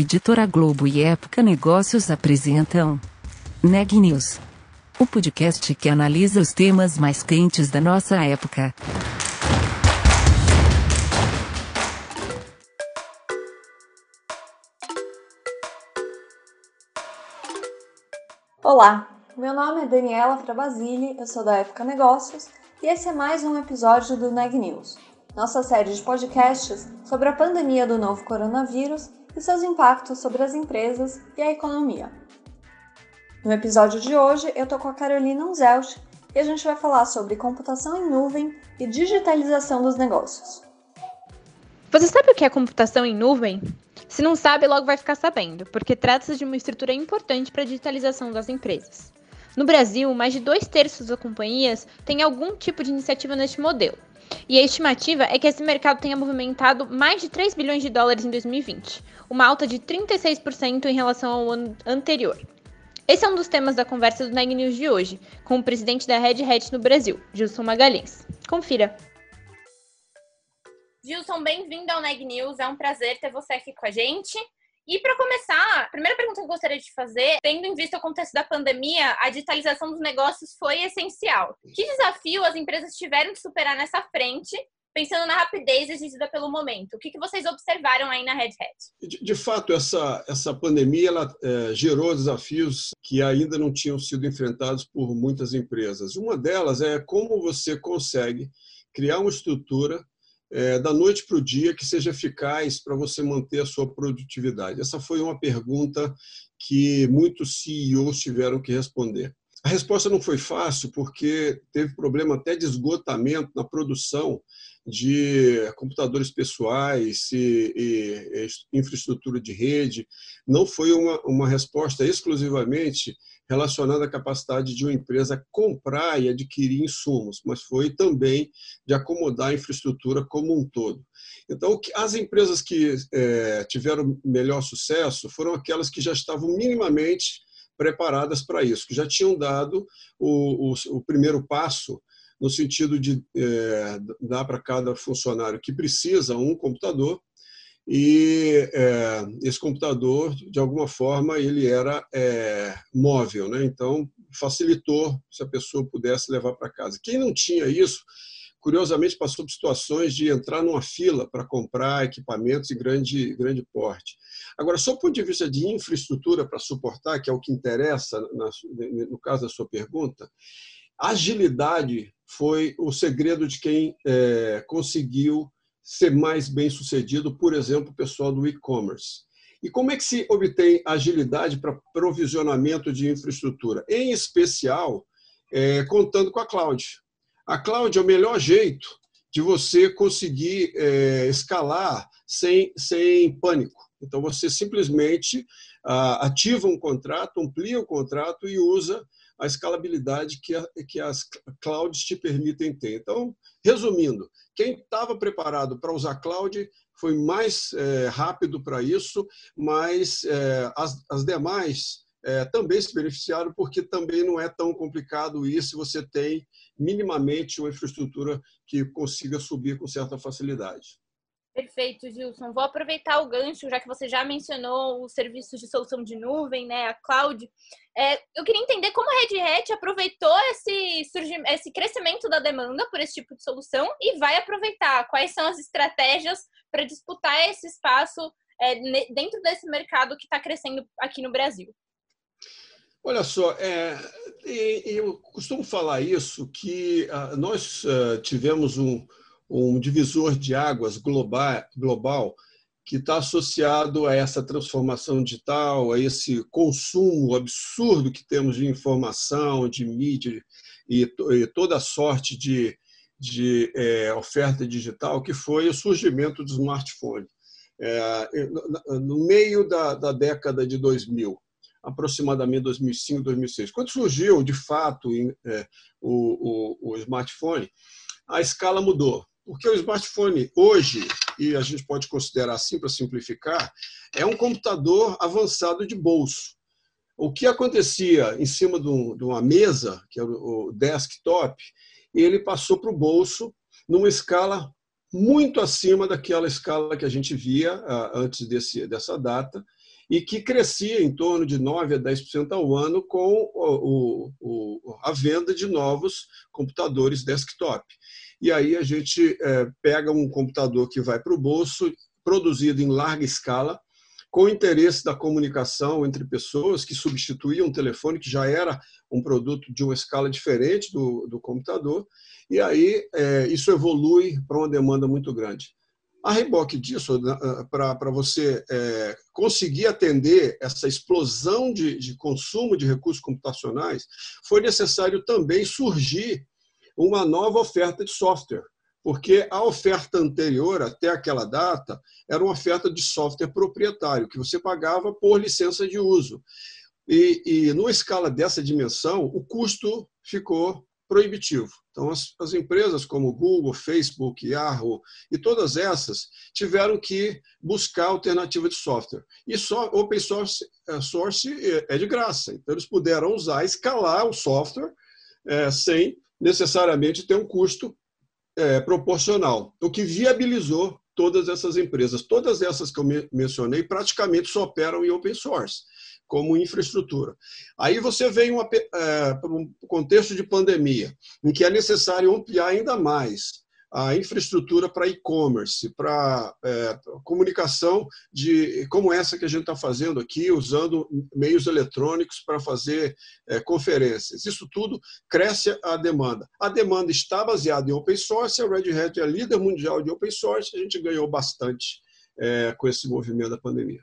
Editora Globo e Época Negócios apresentam Neg News, o podcast que analisa os temas mais quentes da nossa época. Olá, meu nome é Daniela Frabasile, eu sou da Época Negócios e esse é mais um episódio do Neg News, nossa série de podcasts sobre a pandemia do novo coronavírus e seus impactos sobre as empresas e a economia. No episódio de hoje, eu tô com a Carolina Unzelt e a gente vai falar sobre computação em nuvem e digitalização dos negócios. Você sabe o que é computação em nuvem? Se não sabe, logo vai ficar sabendo, porque trata-se de uma estrutura importante para a digitalização das empresas. No Brasil, mais de dois terços das companhias têm algum tipo de iniciativa neste modelo. E a estimativa é que esse mercado tenha movimentado mais de 3 bilhões de dólares em 2020, uma alta de 36% em relação ao ano anterior. Esse é um dos temas da conversa do Neg News de hoje, com o presidente da Red Hat no Brasil, Gilson Magalhães. Confira. Gilson, bem-vindo ao Neg News. É um prazer ter você aqui com a gente. E para começar, a primeira pergunta que eu gostaria de fazer, tendo em vista o contexto da pandemia, a digitalização dos negócios foi essencial. Que desafio as empresas tiveram de superar nessa frente pensando na rapidez exigida pelo momento. O que, que vocês observaram aí na Red Hat? De, de fato, essa, essa pandemia ela, é, gerou desafios que ainda não tinham sido enfrentados por muitas empresas. Uma delas é como você consegue criar uma estrutura é, da noite para o dia que seja eficaz para você manter a sua produtividade? Essa foi uma pergunta que muitos CEOs tiveram que responder. A resposta não foi fácil, porque teve problema até de esgotamento na produção de computadores pessoais e, e, infraestrutura de rede. Não foi uma, uma resposta exclusivamente relacionada à capacidade de uma empresa comprar e adquirir insumos, mas foi também de acomodar a infraestrutura como um todo. Então, as empresas que é, tiveram melhor sucesso foram aquelas que já estavam minimamente preparadas para isso, que já tinham dado o, o, o primeiro passo no sentido de é, dar para cada funcionário que precisa um computador e é, esse computador de alguma forma ele era é, móvel, né? Então facilitou se a pessoa pudesse levar para casa. Quem não tinha isso, curiosamente passou por situações de entrar numa fila para comprar equipamentos de grande grande porte. Agora, só do ponto de vista de infraestrutura para suportar, que é o que interessa no caso da sua pergunta, agilidade foi o segredo de quem é, conseguiu ser mais bem sucedido, por exemplo, o pessoal do e-commerce. E como é que se obtém agilidade para provisionamento de infraestrutura? Em especial, é, contando com a cloud. A cloud é o melhor jeito de você conseguir é, escalar sem, sem pânico. Então, você simplesmente ah, ativa um contrato, amplia o contrato e usa a escalabilidade que, a, que as clouds te permitem ter. Então, resumindo, quem estava preparado para usar cloud foi mais é, rápido para isso, mas é, as, as demais é, também se beneficiaram, porque também não é tão complicado isso se você tem minimamente uma infraestrutura que consiga subir com certa facilidade. Perfeito, Gilson. Vou aproveitar o gancho, já que você já mencionou os serviços de solução de nuvem, né, a cloud. É, eu queria entender como a Red Hat aproveitou esse, esse crescimento da demanda por esse tipo de solução e vai aproveitar. Quais são as estratégias para disputar esse espaço é, dentro desse mercado que está crescendo aqui no Brasil? Olha só, é, eu costumo falar isso, que uh, nós uh, tivemos um, um divisor de águas global, global que está associado a essa transformação digital, a esse consumo absurdo que temos de informação, de mídia e, e toda sorte de, de é, oferta digital, que foi o surgimento do smartphone. É, no meio da, da década de 2000, aproximadamente 2005, 2006. Quando surgiu, de fato, é, o, o, o smartphone, a escala mudou. Porque o smartphone hoje, e a gente pode considerar assim para simplificar, é um computador avançado de bolso. O que acontecia em cima de, uma mesa, que é o desktop, ele passou para o bolso numa escala muito acima daquela escala que a gente via ah, antes desse, dessa data, e que crescia em torno de 9 a 10% ao ano com o, o, a venda de novos computadores desktop. E aí a gente é, pega um computador que vai para o bolso, produzido em larga escala, com o interesse da comunicação entre pessoas, que substituía um telefone, que já era um produto de uma escala diferente do, do computador, e aí é, isso evolui para uma demanda muito grande. A reboque disso, né, para você é, conseguir atender essa explosão de, de consumo de recursos computacionais, foi necessário também surgir uma nova oferta de software porque a oferta anterior, até aquela data, era uma oferta de software proprietário, que você pagava por licença de uso. E, e numa escala dessa dimensão, o custo ficou proibitivo. Então, as, as, empresas como Google, Facebook, Yahoo e todas essas tiveram que buscar alternativa de software. E só open source, é, source é, é de graça. Então, eles puderam usar, escalar o software é, sem necessariamente ter um custo é, proporcional, o que viabilizou todas essas empresas. Todas essas que eu mencionei praticamente só operam em open source, como infraestrutura. Aí você vem é, para um contexto de pandemia, em que é necessário ampliar ainda mais a infraestrutura para e-commerce, para é, comunicação de como essa que a gente está fazendo aqui, usando meios eletrônicos para fazer é, conferências. Isso tudo cresce a demanda. A demanda está baseada em open source, a Red Hat é a líder mundial de open source, a gente ganhou bastante é, com esse movimento da pandemia.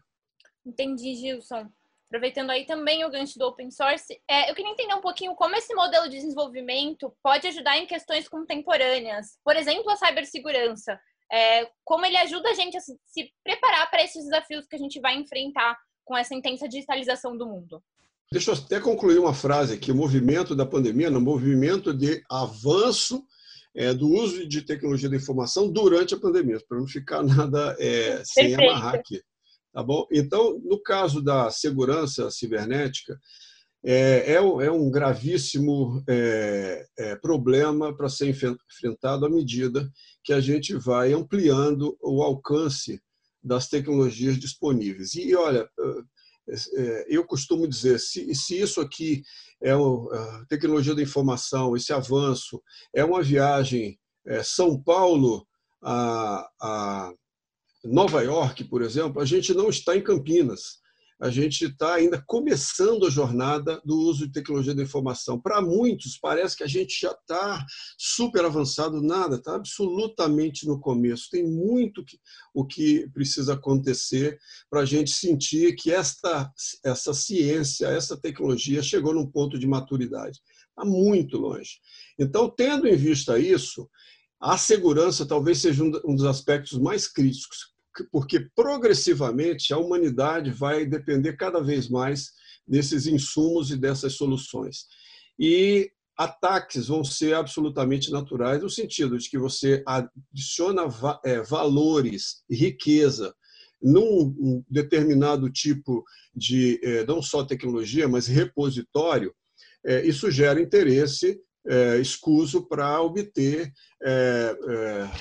Entendi, Gilson. Aproveitando aí também o gancho do open source, é, eu queria entender um pouquinho como esse modelo de desenvolvimento pode ajudar em questões contemporâneas. Por exemplo, a cibersegurança. É, como ele ajuda a gente a se, se preparar para esses desafios que a gente vai enfrentar com essa intensa digitalização do mundo. Deixa eu até concluir uma frase aqui. O movimento da pandemia, no movimento de avanço é, do uso de tecnologia da informação durante a pandemia, para não ficar nada é, sem amarrar aqui. Tá bom? Então, no caso da segurança cibernética, é, é, é um gravíssimo é, é, problema para ser enfrentado à medida que a gente vai ampliando o alcance das tecnologias disponíveis. E, olha, é, eu costumo dizer, se, se isso aqui é a tecnologia da informação, esse avanço, é uma viagem é, São Paulo a, a Nova York, por exemplo, a gente não está em Campinas. A gente está ainda começando a jornada do uso de tecnologia da informação. Para muitos, parece que a gente já está super avançado. Nada, está absolutamente no começo. Tem muito que, o que precisa acontecer para a gente sentir que esta, essa ciência, essa tecnologia chegou num ponto de maturidade. Está muito longe. Então, tendo em vista isso, a segurança talvez seja um dos aspectos mais críticos porque progressivamente a humanidade vai depender cada vez mais desses insumos e dessas soluções. E ataques vão ser absolutamente naturais, no sentido de que você adiciona é, valores, riqueza, num determinado tipo de, é, não só tecnologia, mas repositório, é, isso gera interesse escuso para obter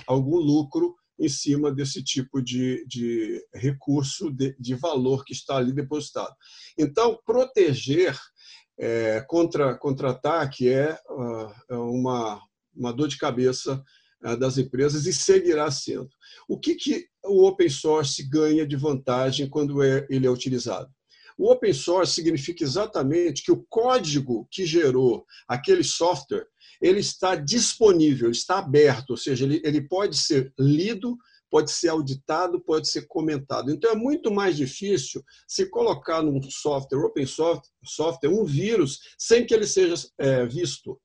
algum lucro em cima desse tipo de, de recurso de, de valor que está ali depositado. Então, proteger é, contra, contra ataque é uh, uma, uma dor de cabeça uh, das empresas e seguirá sendo. O que, que o open source ganha de vantagem quando é, ele é utilizado? O open source significa exatamente que o código que gerou aquele software ele está disponível, está aberto, ou seja, ele, ele pode ser lido, pode ser auditado, pode ser comentado. Então é muito mais difícil se colocar num software, open software, um vírus sem que ele seja é, visto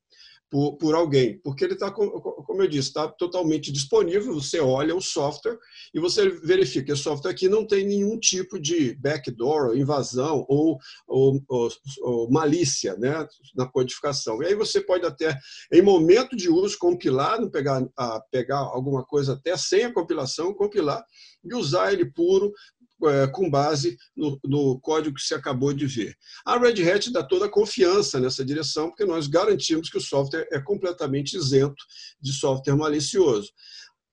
por, por alguém, porque ele está, como eu disse, está totalmente disponível. Você olha o software e você verifica que o software aqui não tem nenhum tipo de backdoor, invasão ou, ou, ou, ou malícia né, na codificação. E aí você pode até, em momento de uso, compilar, não pegar, a, pegar alguma coisa até sem a compilação, compilar e usar ele puro é, com base no, no, código que você acabou de ver. A Red Hat dá toda a confiança nessa direção, porque nós garantimos que o software é completamente isento de software malicioso.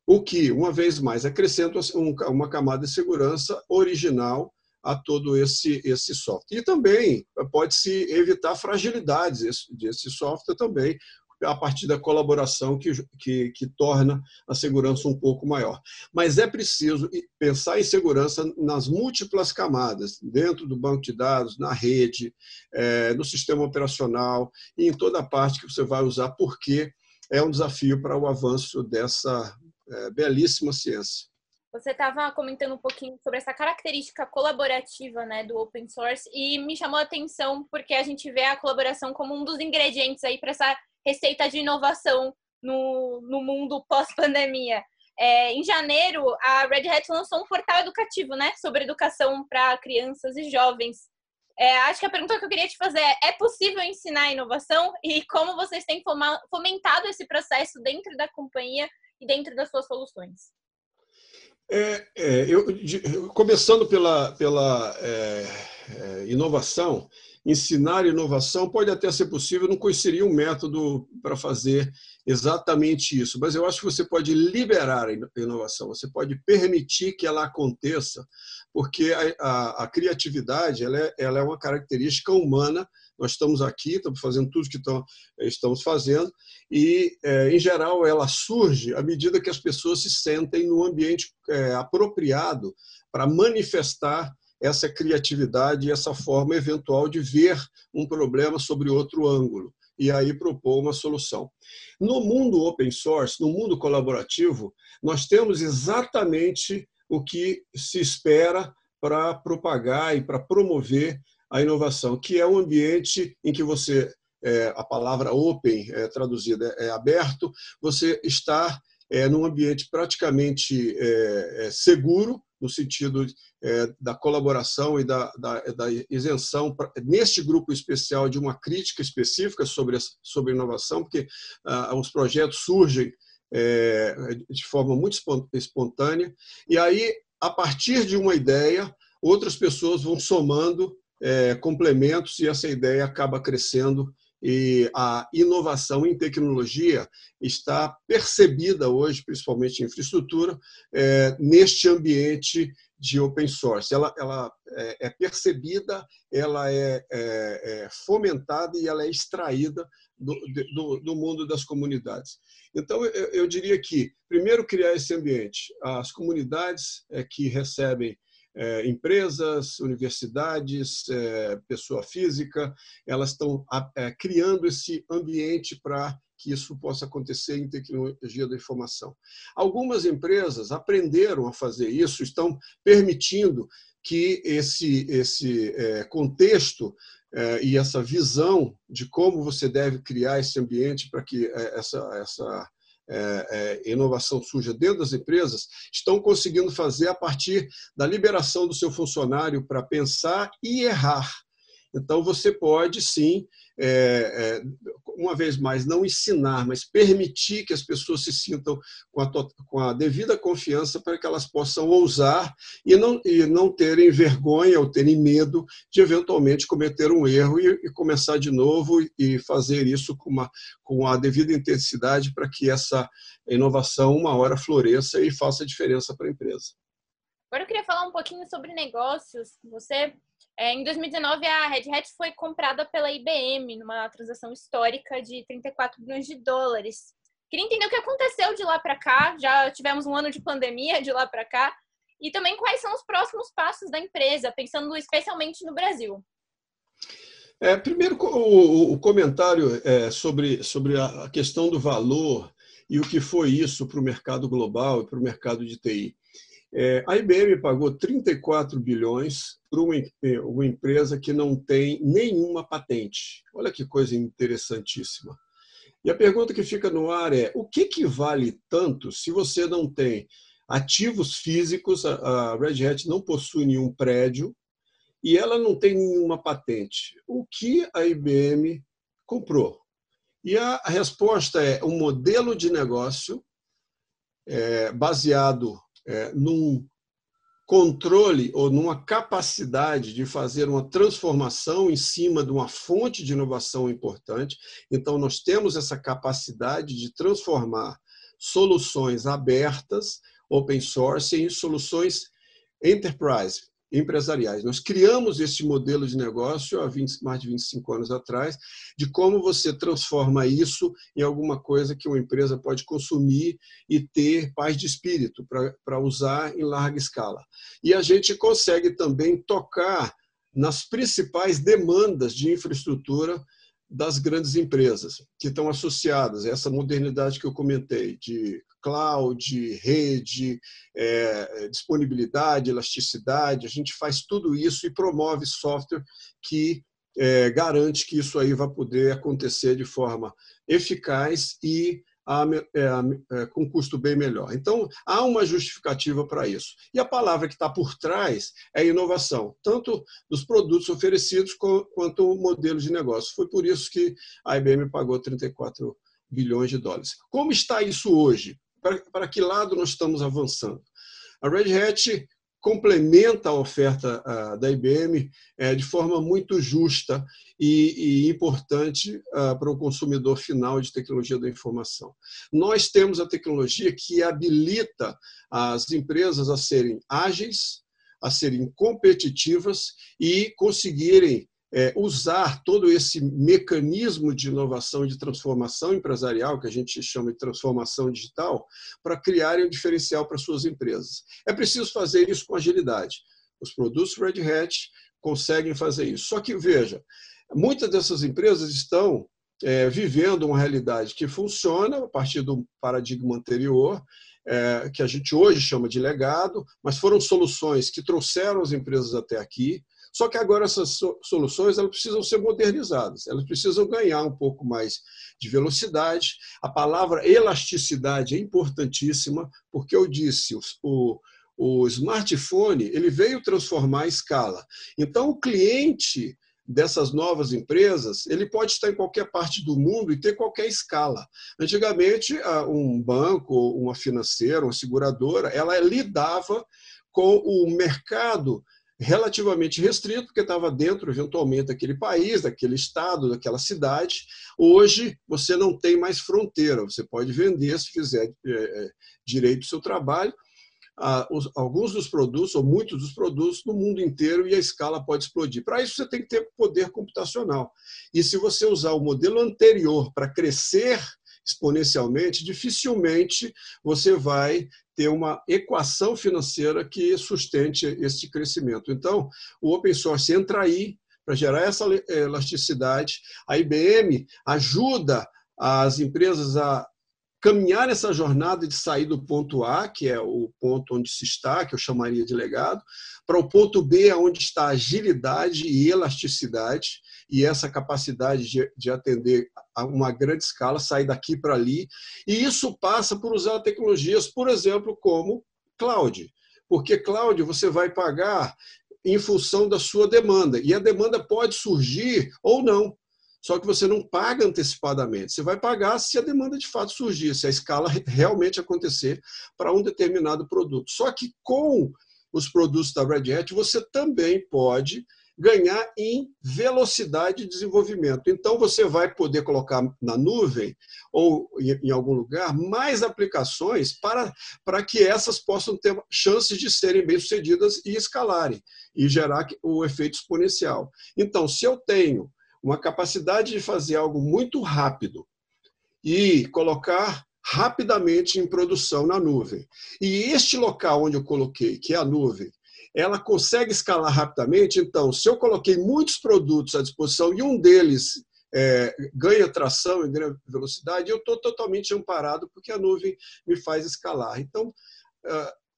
O que, uma vez mais, acrescenta uma camada de segurança original a todo esse, esse software. E também pode-se evitar fragilidades desse software também, a partir da colaboração que, que, que, torna a segurança um pouco maior. Mas é preciso pensar em segurança nas múltiplas camadas, dentro do banco de dados, na rede, é, no sistema operacional e em toda a parte que você vai usar, porque é um desafio para o avanço dessa é, belíssima ciência. Você estava comentando um pouquinho sobre essa característica colaborativa né, do open source e me chamou a atenção porque a gente vê a colaboração como um dos ingredientes aí para essa receita de inovação no, no mundo pós-pandemia. É, em janeiro, a Red Hat lançou um portal educativo né, sobre educação para crianças e jovens. É, acho que a pergunta que eu queria te fazer é: é possível ensinar inovação e como vocês têm fomentado esse processo dentro da companhia e dentro das suas soluções? É, é, eu, começando pela, pela é, é, inovação, ensinar inovação pode até ser possível, não conheceria um método para fazer exatamente isso, mas eu acho que você pode liberar a inovação, você pode permitir que ela aconteça, porque a, a, a criatividade ela é, ela é uma característica humana nós estamos aqui, estamos fazendo tudo que estão, estamos fazendo, e, é, em geral, ela surge à medida que as pessoas se sentem no ambiente é, apropriado para manifestar essa criatividade e essa forma eventual de ver um problema sobre outro ângulo e aí propor uma solução. No mundo open source, no mundo colaborativo, nós temos exatamente o que se espera para propagar e para promover a inovação, que é um ambiente em que você, é, a palavra open é, traduzida é aberto, você está é, num ambiente praticamente é, é seguro, no sentido é, da colaboração e da, da, da, isenção, neste grupo especial, de uma crítica específica sobre, sobre inovação, porque ah, os projetos surgem é, de forma muito espontânea, e aí, a partir de uma ideia, outras pessoas vão somando é, complementos e essa ideia acaba crescendo e a inovação em tecnologia está percebida hoje, principalmente em infraestrutura, é, neste ambiente de open source. Ela, ela é, é percebida, ela é, é, é, fomentada e ela é extraída do, do, do mundo das comunidades. Então, eu, eu, diria que, primeiro, criar esse ambiente. As comunidades é, que recebem é, empresas, universidades, é, pessoa física, elas estão é, criando esse ambiente para que isso possa acontecer em tecnologia da informação. Algumas empresas aprenderam a fazer isso, estão permitindo que esse, esse é, contexto é, e essa visão de como você deve criar esse ambiente para que é, essa, essa é, é, inovação suja dentro das empresas estão conseguindo fazer a partir da liberação do seu funcionário para pensar e errar. Então, você pode sim é, uma vez mais, não ensinar, mas permitir que as pessoas se sintam com a, com a devida confiança para que elas possam ousar e não, e não terem vergonha ou terem medo de eventualmente cometer um erro e, e começar de novo e fazer isso com, uma, com a devida intensidade para que essa inovação uma hora floresça e faça diferença para a empresa. Agora eu queria falar um pouquinho sobre negócios. Você é, em 2019, a Red Hat foi comprada pela IBM numa transação histórica de 34 bilhões de dólares. Queria entender o que aconteceu de lá para cá. Já tivemos um ano de pandemia de lá para cá. E também quais são os próximos passos da empresa, pensando especialmente no Brasil. É, primeiro, o, o comentário é, sobre, sobre a questão do valor e o que foi isso para o mercado global e para o mercado de TI. É, a IBM pagou 34 bilhões para uma, uma empresa que não tem nenhuma patente. Olha que coisa interessantíssima. E a pergunta que fica no ar é: o que, que vale tanto se você não tem ativos físicos? A Red Hat não possui nenhum prédio e ela não tem nenhuma patente. O que a IBM comprou? E a resposta é um modelo de negócio é, baseado é, num controle ou numa capacidade de fazer uma transformação em cima de uma fonte de inovação importante. Então, nós temos essa capacidade de transformar soluções abertas, open source, em soluções enterprise, empresariais. Nós criamos esse modelo de negócio há 20, mais de 25 anos atrás, de como você transforma isso em alguma coisa que uma empresa pode consumir e ter paz de espírito para usar em larga escala. E a gente consegue também tocar nas principais demandas de infraestrutura das grandes empresas que estão associadas a essa modernidade que eu comentei, de cloud, rede, é, disponibilidade, elasticidade. A gente faz tudo isso e promove software que é, garante que isso aí vai poder acontecer de forma eficaz e a, é, é, com custo bem melhor. Então, há uma justificativa para isso. E a palavra que está por trás é inovação, tanto dos produtos oferecidos quanto o modelo de negócio. Foi por isso que a IBM pagou 34 bilhões de dólares. Como está isso hoje? Para, para que lado nós estamos avançando? A Red Hat complementa a oferta da IBM é, de forma muito justa e, importante para o consumidor final de tecnologia da informação. Nós temos a tecnologia que habilita as empresas a serem ágeis, a serem competitivas e conseguirem é, usar todo esse mecanismo de inovação e de transformação empresarial, que a gente chama de transformação digital, para criarem um diferencial para suas empresas. É preciso fazer isso com agilidade. Os produtos Red Hat conseguem fazer isso. Só que, veja, muitas dessas empresas estão é, vivendo uma realidade que funciona a partir do paradigma anterior, é, que a gente hoje chama de legado, mas foram soluções que trouxeram as empresas até aqui, só que agora essas soluções elas precisam ser modernizadas, elas precisam ganhar um pouco mais de velocidade. A palavra elasticidade é importantíssima, porque eu disse, o, o smartphone ele veio transformar a escala. Então, o cliente dessas novas empresas, ele pode estar em qualquer parte do mundo e ter qualquer escala. Antigamente, um banco, uma financeira, uma seguradora, ela lidava com o mercado relativamente restrito, porque estava dentro, eventualmente, daquele país, daquele estado, daquela cidade. Hoje, você não tem mais fronteira, você pode vender, se fizer é, é direito o seu trabalho, alguns dos produtos, ou muitos dos produtos, no mundo inteiro, e a escala pode explodir. Para isso, você tem que ter poder computacional. E se você usar o modelo anterior para crescer exponencialmente, dificilmente você vai ter uma equação financeira que sustente esse crescimento. Então, o open source entra aí para gerar essa elasticidade. A IBM ajuda as empresas a caminhar essa jornada de sair do ponto A, que é o ponto onde se está, que eu chamaria de legado, para o ponto B, onde está agilidade e elasticidade, e essa capacidade de, de atender a uma grande escala, sair daqui para ali. E isso passa por usar tecnologias, por exemplo, como cloud. Porque cloud você vai pagar em função da sua demanda, e a demanda pode surgir ou não. Só que você não paga antecipadamente. Você vai pagar se a demanda de fato surgir, se a escala realmente acontecer para um determinado produto. Só que com os produtos da Red Hat, você também pode ganhar em velocidade de desenvolvimento. Então, você vai poder colocar na nuvem ou em algum lugar mais aplicações para, para que essas possam ter chances de serem bem-sucedidas e escalarem e gerar o efeito exponencial. Então, se eu tenho uma capacidade de fazer algo muito rápido e colocar rapidamente em produção na nuvem. E este local onde eu coloquei, que é a nuvem, ela consegue escalar rapidamente. Então, se eu coloquei muitos produtos à disposição e um deles é, ganha tração e ganha velocidade, eu estou totalmente amparado porque a nuvem me faz escalar. Então,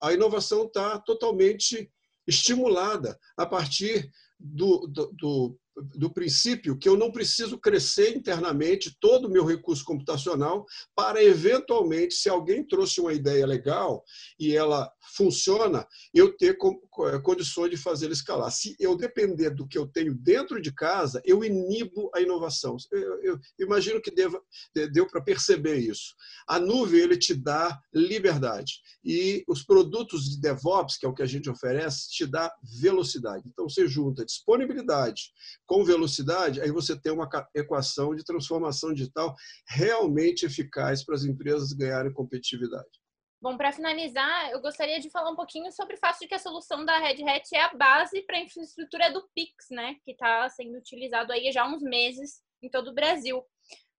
a inovação está totalmente estimulada a partir do, do, do do princípio que eu não preciso crescer internamente todo o meu recurso computacional para, eventualmente, se alguém trouxe uma ideia legal e ela funciona, eu ter eh, condições de fazê-la escalar. Se eu depender do que eu tenho dentro de casa, eu inibo a inovação. Eu, eu imagino que deva, deu para perceber isso. A nuvem ele te dá liberdade e os produtos de DevOps, que é o que a gente oferece, te dá velocidade. Então, você junta disponibilidade com velocidade, aí você tem uma equação de transformação digital realmente eficaz para as empresas ganharem competitividade. Bom, para finalizar, eu gostaria de falar um pouquinho sobre o fato de que a solução da Red Hat é a base para a infraestrutura do Pix, né? Que está sendo utilizado aí já há uns meses em todo o Brasil.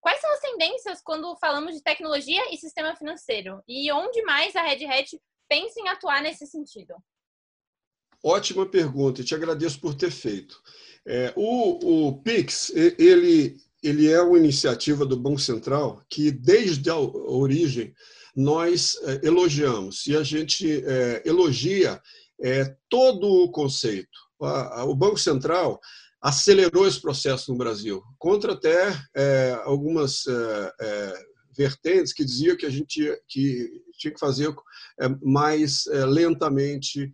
Quais são as tendências quando falamos de tecnologia e sistema financeiro? E onde mais a Red Hat pensa em atuar nesse sentido? Ótima pergunta, e te agradeço por ter feito. É, o, o Pix, ele, ele é uma iniciativa do Banco Central que, desde a origem, nós é, elogiamos. E a gente é, elogia é, todo o conceito. O Banco Central acelerou esse processo no Brasil, contra até é, algumas é, é, vertentes que diziam que a gente tinha que, tinha que fazer mais lentamente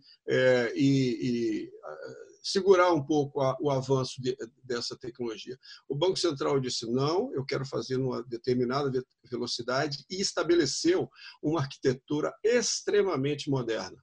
e, e segurar um pouco a, o avanço de, dessa tecnologia. O Banco Central disse: não, eu quero fazer numa determinada velocidade e estabeleceu uma arquitetura extremamente moderna,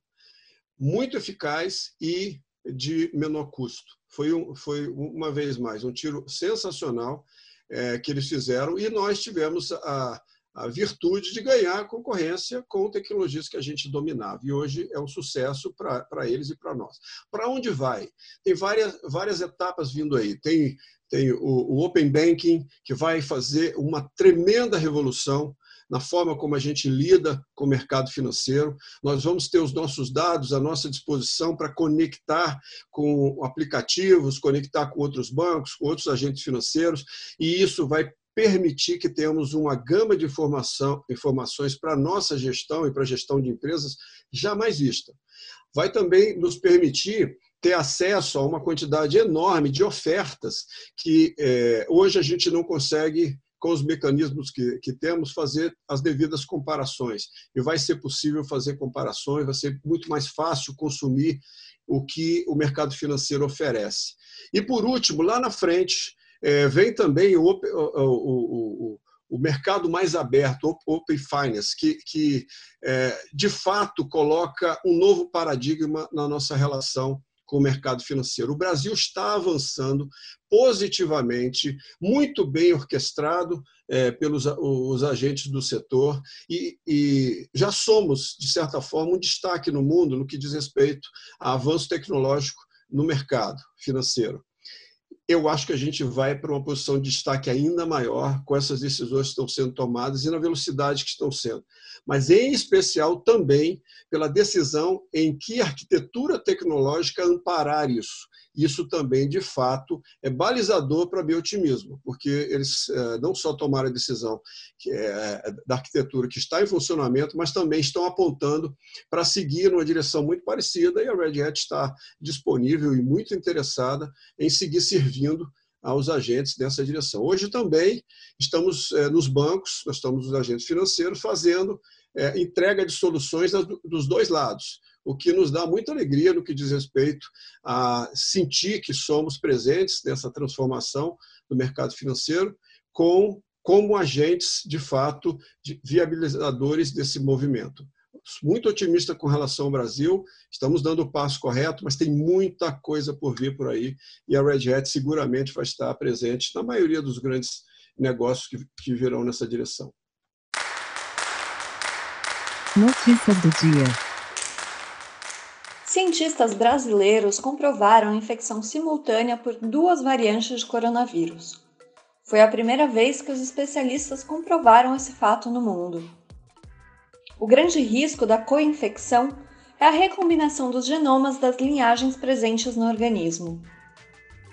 muito eficaz e de menor custo. Foi, um, foi uma vez mais um tiro sensacional é, que eles fizeram e nós tivemos a, a virtude de ganhar concorrência com tecnologias que a gente dominava. E hoje é um sucesso para eles e para nós. Para onde vai? Tem várias, várias etapas vindo aí. Tem, tem o, o Open Banking, que vai fazer uma tremenda revolução na forma como a gente lida com o mercado financeiro. Nós vamos ter os nossos dados à nossa disposição para conectar com aplicativos, conectar com outros bancos, com outros agentes financeiros, e isso vai permitir que tenhamos uma gama de informação, informações para a nossa gestão e para a gestão de empresas jamais vista. Vai também nos permitir ter acesso a uma quantidade enorme de ofertas que é, hoje a gente não consegue com os mecanismos que, que, temos, fazer as devidas comparações. E vai ser possível fazer comparações, vai ser muito mais fácil consumir o que o mercado financeiro oferece. E, por último, lá na frente, é, vem também o, o, o, o, mercado mais aberto, Open Finance, que, que é, de fato coloca um novo paradigma na nossa relação com o mercado financeiro. O Brasil está avançando positivamente, muito bem orquestrado é, pelos os agentes do setor e, e, já somos, de certa forma, um destaque no mundo no que diz respeito a avanço tecnológico no mercado financeiro eu acho que a gente vai para uma posição de destaque ainda maior com essas decisões que estão sendo tomadas e na velocidade que estão sendo. Mas, em especial, também pela decisão em que arquitetura tecnológica amparar isso isso também, de fato, é balizador para meu otimismo, porque eles eh, não só tomaram a decisão é, da arquitetura que está em funcionamento, mas também estão apontando para seguir numa direção muito parecida e a Red Hat está disponível e muito interessada em seguir servindo aos agentes nessa direção. Hoje também estamos eh, nos bancos, nós estamos nos agentes financeiros fazendo eh, entrega de soluções dos dois lados o que nos dá muita alegria no que diz respeito a sentir que somos presentes nessa transformação do mercado financeiro com como agentes, de fato, de viabilizadores desse movimento. Muito otimista com relação ao Brasil, estamos dando o passo correto, mas tem muita coisa por vir por aí e a Red Hat seguramente vai estar presente na maioria dos grandes negócios que, que virão nessa direção. Notícia do dia. Cientistas brasileiros comprovaram a infecção simultânea por duas variantes de coronavírus. Foi a primeira vez que os especialistas comprovaram esse fato no mundo. O grande risco da co-infecção é a recombinação dos genomas das linhagens presentes no organismo.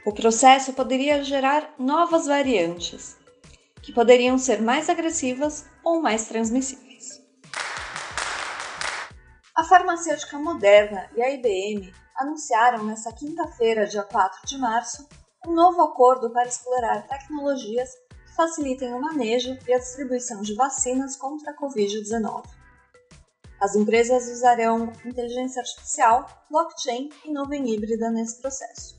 O processo poderia gerar novas variantes, que poderiam ser mais agressivas ou mais transmissíveis. A farmacêutica Moderna e a IBM anunciaram nesta quinta-feira, dia 4 de março, um novo acordo para explorar tecnologias que facilitem o manejo e a distribuição de vacinas contra a Covid-19. As empresas usarão inteligência artificial, blockchain e nuvem híbrida nesse processo.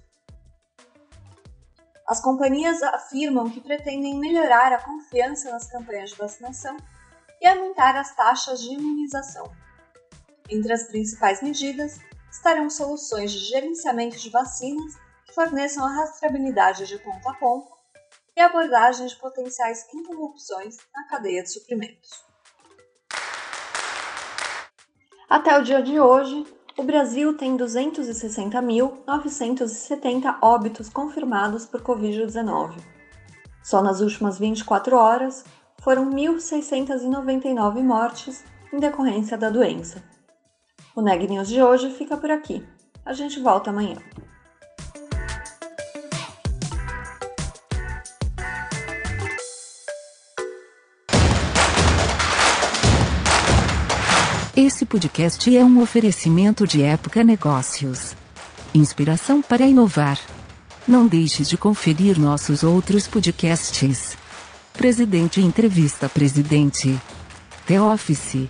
As companhias afirmam que pretendem melhorar a confiança nas campanhas de vacinação e aumentar as taxas de imunização entre as principais medidas estarão soluções de gerenciamento de vacinas que forneçam a rastreabilidade de ponto a ponto e abordagem de potenciais interrupções na cadeia de suprimentos. Até o dia de hoje, o Brasil tem 260.970 óbitos confirmados por Covid-19. Só nas últimas 24 horas foram 1.699 mortes em decorrência da doença. O Neg News de hoje fica por aqui. A gente volta amanhã. Esse podcast é um oferecimento de Época Negócios. Inspiração para inovar. Não deixe de conferir nossos outros podcasts. Presidente Entrevista Presidente. The Office.